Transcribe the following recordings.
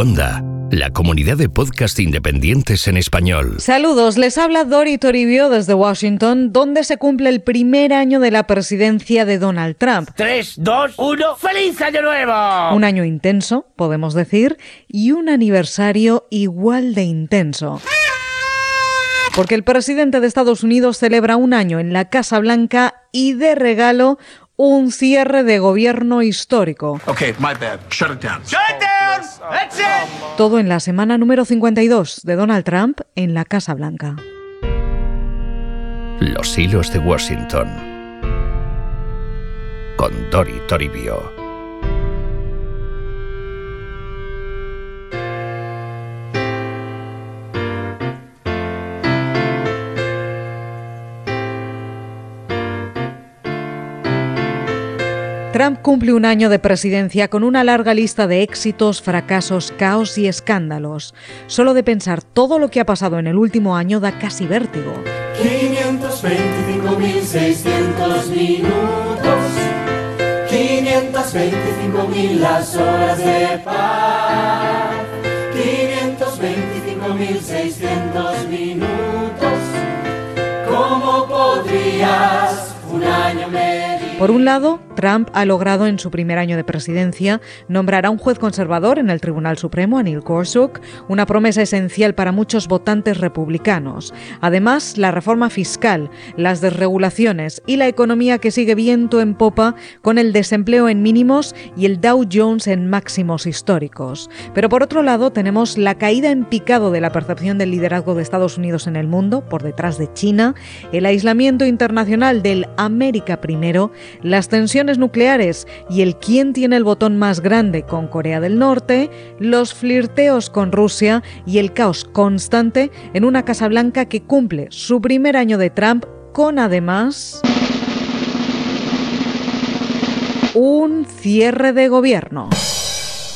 Onda, la comunidad de podcast independientes en español. Saludos, les habla Dori Toribio desde Washington, donde se cumple el primer año de la presidencia de Donald Trump. 3, 2, 1, ¡Feliz Año Nuevo! Un año intenso, podemos decir, y un aniversario igual de intenso. Porque el presidente de Estados Unidos celebra un año en la Casa Blanca y de regalo un cierre de gobierno histórico. Okay, my bad. Shut it down. Shut it down. Todo en la semana número 52 de Donald Trump en la Casa Blanca. Los hilos de Washington. Con Dori Toribio. Trump cumple un año de presidencia con una larga lista de éxitos, fracasos, caos y escándalos. Solo de pensar todo lo que ha pasado en el último año da casi vértigo. 525.600 minutos, 525.000 las horas de paz, 525.600 minutos, ¿cómo podrías un año medio? Por un lado, Trump ha logrado en su primer año de presidencia nombrar a un juez conservador en el Tribunal Supremo, a Neil Gorsuch, una promesa esencial para muchos votantes republicanos. Además, la reforma fiscal, las desregulaciones y la economía que sigue viento en popa con el desempleo en mínimos y el Dow Jones en máximos históricos. Pero por otro lado, tenemos la caída en picado de la percepción del liderazgo de Estados Unidos en el mundo, por detrás de China, el aislamiento internacional del América primero, las tensiones nucleares y el quién tiene el botón más grande con Corea del Norte, los flirteos con Rusia y el caos constante en una Casa Blanca que cumple su primer año de Trump con además un cierre de gobierno.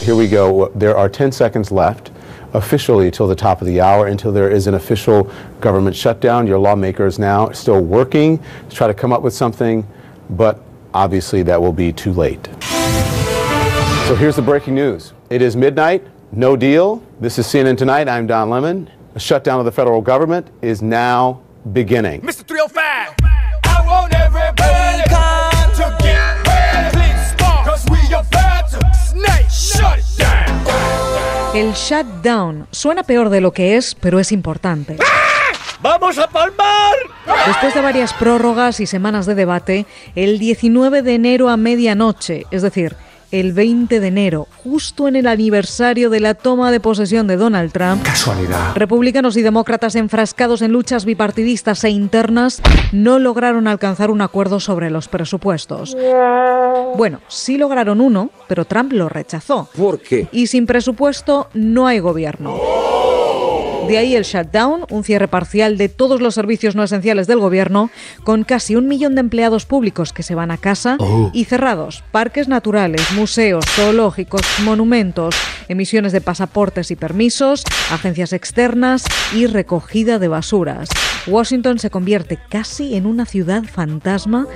Here we go. There are 10 seconds left officially till the top of the hour until there is an official government shutdown. Your lawmakers now still working to try to come up with something, but obviously that will be too late. So here's the breaking news. It is midnight, no deal. This is CNN Tonight. I'm Don Lemon. A shutdown of the federal government is now beginning. Mr. 305. I want everybody to get ready. Please start. Cause we about to snake shut it down. El shutdown suena peor de lo que es, pero es importante. Ah! ¡Vamos a palmar! Después de varias prórrogas y semanas de debate, el 19 de enero a medianoche, es decir, el 20 de enero, justo en el aniversario de la toma de posesión de Donald Trump, Casualidad. republicanos y demócratas enfrascados en luchas bipartidistas e internas no lograron alcanzar un acuerdo sobre los presupuestos. Bueno, sí lograron uno, pero Trump lo rechazó. ¿Por qué? Y sin presupuesto no hay gobierno. De ahí el shutdown, un cierre parcial de todos los servicios no esenciales del gobierno, con casi un millón de empleados públicos que se van a casa y cerrados parques naturales, museos, zoológicos, monumentos, emisiones de pasaportes y permisos, agencias externas y recogida de basuras. Washington se convierte casi en una ciudad fantasma,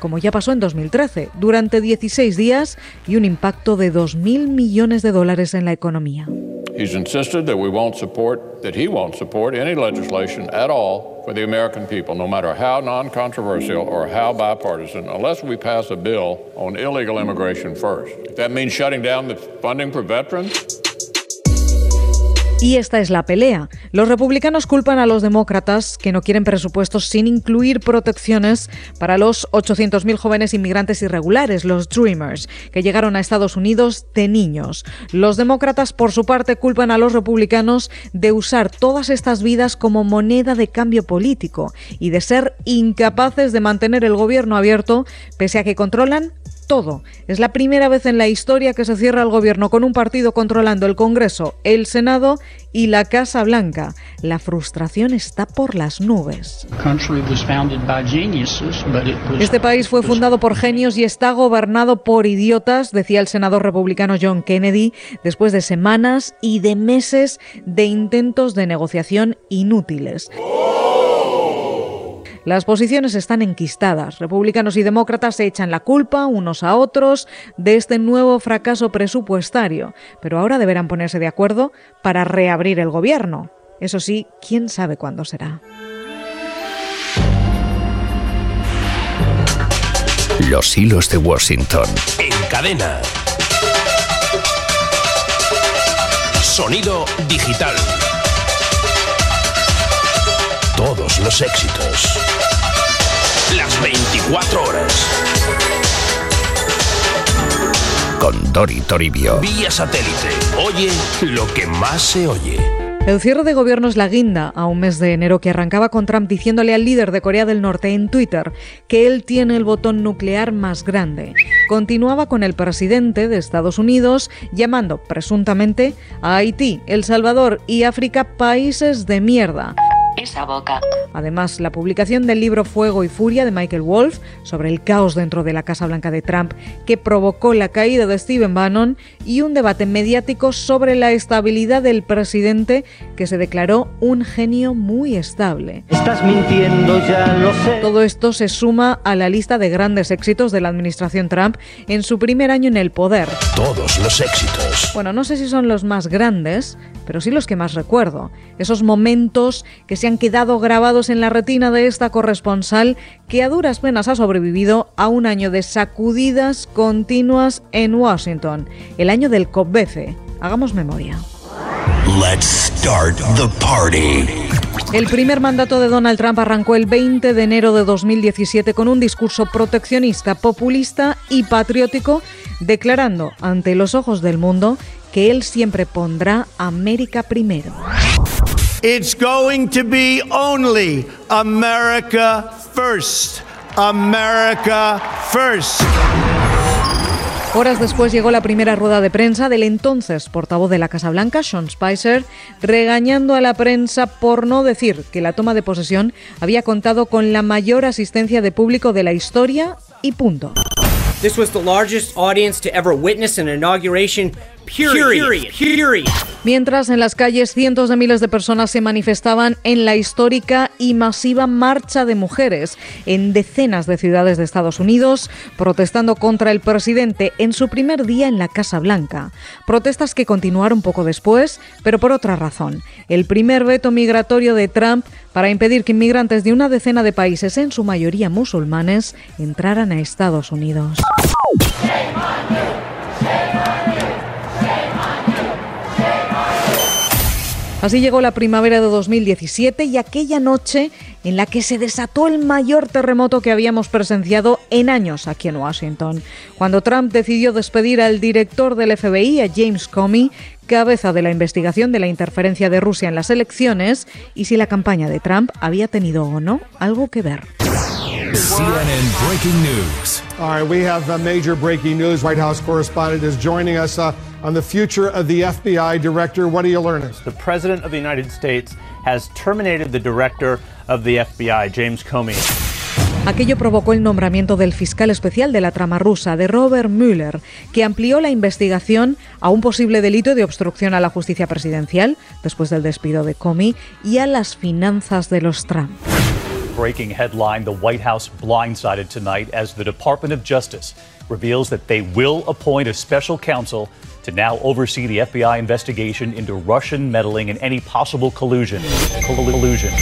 como ya pasó en 2013, durante 16 días y un impacto de 2.000 millones de dólares en la economía. He's insisted that we won't support, that he won't support any legislation at all for the American people, no matter how non controversial or how bipartisan, unless we pass a bill on illegal immigration first. If that means shutting down the funding for veterans, Y esta es la pelea. Los republicanos culpan a los demócratas que no quieren presupuestos sin incluir protecciones para los 800.000 jóvenes inmigrantes irregulares, los Dreamers, que llegaron a Estados Unidos de niños. Los demócratas, por su parte, culpan a los republicanos de usar todas estas vidas como moneda de cambio político y de ser incapaces de mantener el gobierno abierto pese a que controlan todo. Es la primera vez en la historia que se cierra el gobierno con un partido controlando el Congreso, el Senado y la Casa Blanca. La frustración está por las nubes. Este país fue fundado por genios y está gobernado por idiotas, decía el senador republicano John Kennedy, después de semanas y de meses de intentos de negociación inútiles. Las posiciones están enquistadas. Republicanos y demócratas se echan la culpa unos a otros de este nuevo fracaso presupuestario, pero ahora deberán ponerse de acuerdo para reabrir el gobierno. Eso sí, quién sabe cuándo será. Los hilos de Washington. En cadena. Sonido digital. Todos los éxitos. Las 24 horas. Con Dori Toribio. Vía satélite. Oye lo que más se oye. El cierre de gobierno es la guinda a un mes de enero que arrancaba con Trump diciéndole al líder de Corea del Norte en Twitter que él tiene el botón nuclear más grande. Continuaba con el presidente de Estados Unidos llamando presuntamente a Haití, El Salvador y África países de mierda esa boca. Además, la publicación del libro Fuego y Furia de Michael Wolff sobre el caos dentro de la Casa Blanca de Trump que provocó la caída de Stephen Bannon y un debate mediático sobre la estabilidad del presidente que se declaró un genio muy estable. Estás mintiendo, ya lo sé. Todo esto se suma a la lista de grandes éxitos de la administración Trump en su primer año en el poder. Todos los éxitos. Bueno, no sé si son los más grandes, pero sí los que más recuerdo. Esos momentos que se han quedado grabados en la retina de esta corresponsal que a duras penas ha sobrevivido a un año de sacudidas continuas en Washington, el año del COP-BC. Hagamos memoria. Let's start the party. El primer mandato de Donald Trump arrancó el 20 de enero de 2017 con un discurso proteccionista, populista y patriótico, declarando ante los ojos del mundo que él siempre pondrá América primero. It's going to be only America first. America first. Horas después llegó la primera rueda de prensa del entonces portavoz de la Casa Blanca, Sean Spicer, regañando a la prensa por no decir que la toma de posesión había contado con la mayor asistencia de público de la historia y punto. This was the largest audience to ever witness an inauguration Period. Period. Mientras en las calles cientos de miles de personas se manifestaban en la histórica y masiva marcha de mujeres en decenas de ciudades de Estados Unidos, protestando contra el presidente en su primer día en la Casa Blanca. Protestas que continuaron poco después, pero por otra razón. El primer veto migratorio de Trump para impedir que inmigrantes de una decena de países, en su mayoría musulmanes, entraran a Estados Unidos. Así llegó la primavera de 2017 y aquella noche en la que se desató el mayor terremoto que habíamos presenciado en años aquí en Washington, cuando Trump decidió despedir al director del FBI, a James Comey, cabeza de la investigación de la interferencia de Rusia en las elecciones y si la campaña de Trump había tenido o no algo que ver. CNN breaking news. All right, we have a major breaking news. White House correspondent is joining us uh, on the future of the FBI director. What are you learning? The President of the United States has terminated the director of the FBI, James Comey. Aquello provocó el nombramiento del fiscal especial de la trama rusa, de Robert Mueller, que amplió la investigación a un posible delito de obstrucción a la justicia presidencial, después del despido de Comey, y a las finanzas de los Trump. Breaking headline The White House blindsided tonight as the Department of Justice reveals that they will appoint a special counsel to now oversee the FBI investigation into Russian meddling and any possible collusion. collusion.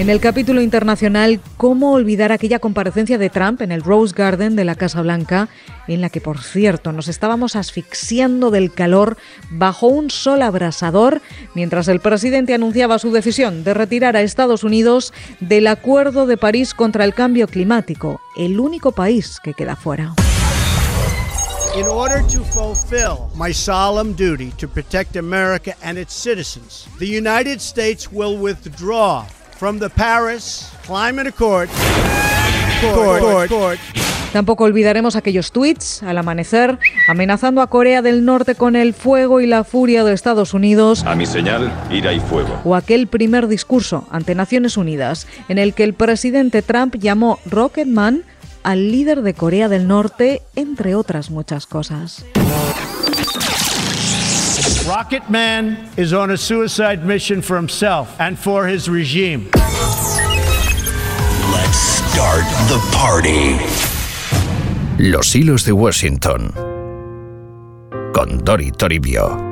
En el capítulo internacional, ¿cómo olvidar aquella comparecencia de Trump en el Rose Garden de la Casa Blanca, en la que, por cierto, nos estábamos asfixiando del calor bajo un sol abrasador, mientras el presidente anunciaba su decisión de retirar a Estados Unidos del Acuerdo de París contra el Cambio Climático, el único país que queda fuera? In order to fulfill my solemn duty to protect America and its citizens, the United States will withdraw from the Paris Climate Accord. Court, court. Tampoco olvidaremos aquellos tweets al amanecer amenazando a Corea del Norte con el fuego y la furia de Estados Unidos. A mi señal, ira y fuego. O aquel primer discurso ante Naciones Unidas en el que el presidente Trump llamó Rocketman al líder de Corea del Norte, entre otras muchas cosas. Rocket Man is on a suicide mission for himself and for his regime. Let's Start the party. Los hilos de Washington. Con Dori Toribio.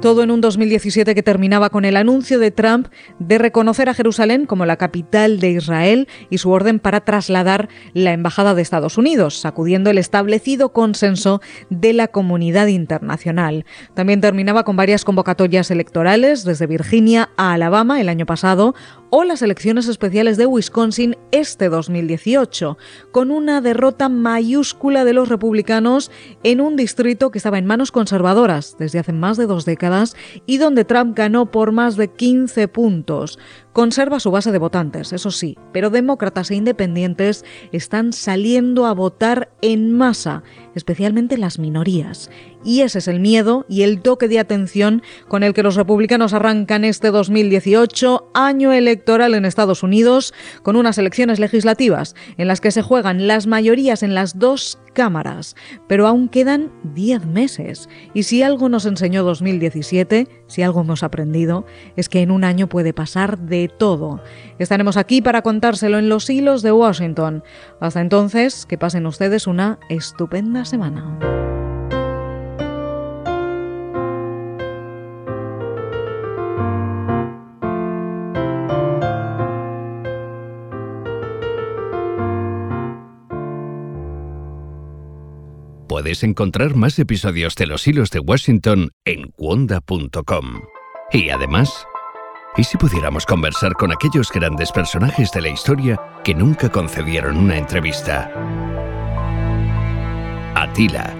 Todo en un 2017 que terminaba con el anuncio de Trump de reconocer a Jerusalén como la capital de Israel y su orden para trasladar la embajada de Estados Unidos, sacudiendo el establecido consenso de la comunidad internacional. También terminaba con varias convocatorias electorales desde Virginia a Alabama el año pasado o las elecciones especiales de Wisconsin este 2018, con una derrota mayúscula de los republicanos en un distrito que estaba en manos conservadoras desde hace más de dos décadas y donde Trump ganó por más de 15 puntos. Conserva su base de votantes, eso sí, pero demócratas e independientes están saliendo a votar en masa, especialmente las minorías. Y ese es el miedo y el toque de atención con el que los republicanos arrancan este 2018, año electoral en Estados Unidos, con unas elecciones legislativas en las que se juegan las mayorías en las dos cámaras, pero aún quedan 10 meses. Y si algo nos enseñó 2017, si algo hemos aprendido, es que en un año puede pasar de todo. Estaremos aquí para contárselo en los hilos de Washington. Hasta entonces, que pasen ustedes una estupenda semana. Puedes encontrar más episodios de Los Hilos de Washington en cuonda.com. Y además, ¿y si pudiéramos conversar con aquellos grandes personajes de la historia que nunca concedieron una entrevista? Atila.